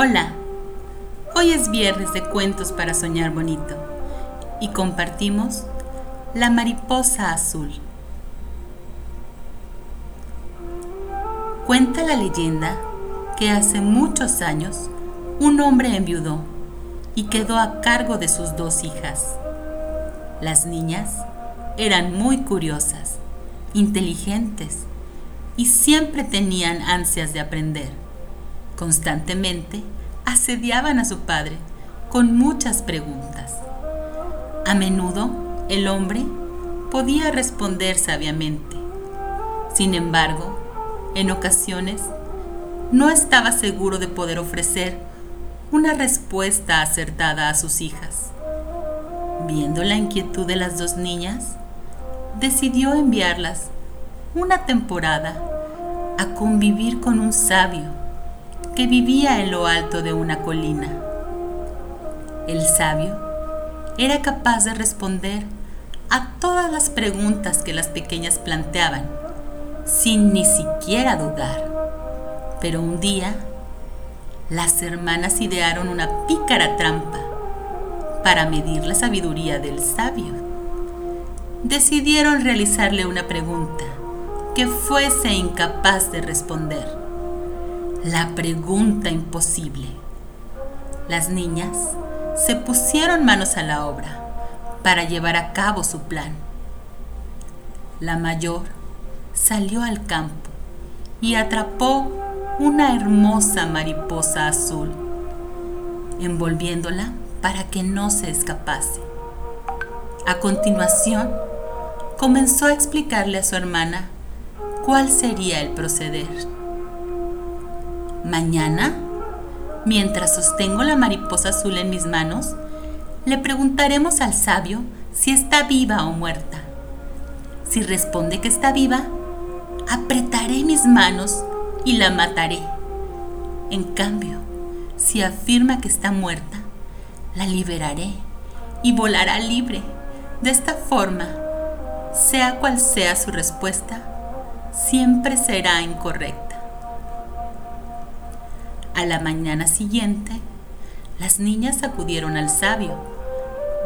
Hola, hoy es viernes de cuentos para soñar bonito y compartimos La mariposa azul. Cuenta la leyenda que hace muchos años un hombre enviudó y quedó a cargo de sus dos hijas. Las niñas eran muy curiosas, inteligentes y siempre tenían ansias de aprender Constantemente asediaban a su padre con muchas preguntas. A menudo el hombre podía responder sabiamente. Sin embargo, en ocasiones no estaba seguro de poder ofrecer una respuesta acertada a sus hijas. Viendo la inquietud de las dos niñas, decidió enviarlas una temporada a convivir con un sabio que vivía en lo alto de una colina. El sabio era capaz de responder a todas las preguntas que las pequeñas planteaban, sin ni siquiera dudar. Pero un día, las hermanas idearon una pícara trampa para medir la sabiduría del sabio. Decidieron realizarle una pregunta que fuese incapaz de responder la pregunta imposible. Las niñas se pusieron manos a la obra para llevar a cabo su plan. La mayor salió al campo y atrapó una hermosa mariposa azul, envolviéndola para que no se escapase. A continuación, comenzó a explicarle a su hermana cuál sería el proceder. Mañana, mientras sostengo la mariposa azul en mis manos, le preguntaremos al sabio si está viva o muerta. Si responde que está viva, apretaré mis manos y la mataré. En cambio, si afirma que está muerta, la liberaré y volará libre. De esta forma, sea cual sea su respuesta, siempre será incorrecta. A la mañana siguiente, las niñas acudieron al sabio,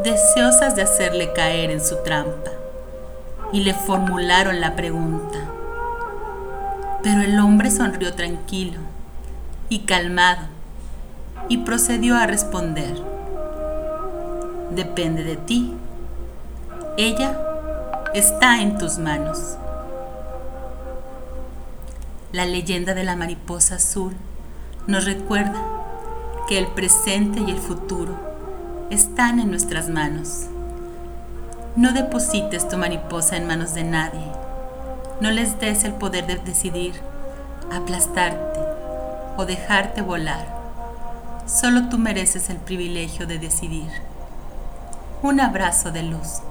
deseosas de hacerle caer en su trampa, y le formularon la pregunta. Pero el hombre sonrió tranquilo y calmado y procedió a responder. Depende de ti. Ella está en tus manos. La leyenda de la mariposa azul nos recuerda que el presente y el futuro están en nuestras manos. No deposites tu mariposa en manos de nadie. No les des el poder de decidir aplastarte o dejarte volar. Solo tú mereces el privilegio de decidir. Un abrazo de luz.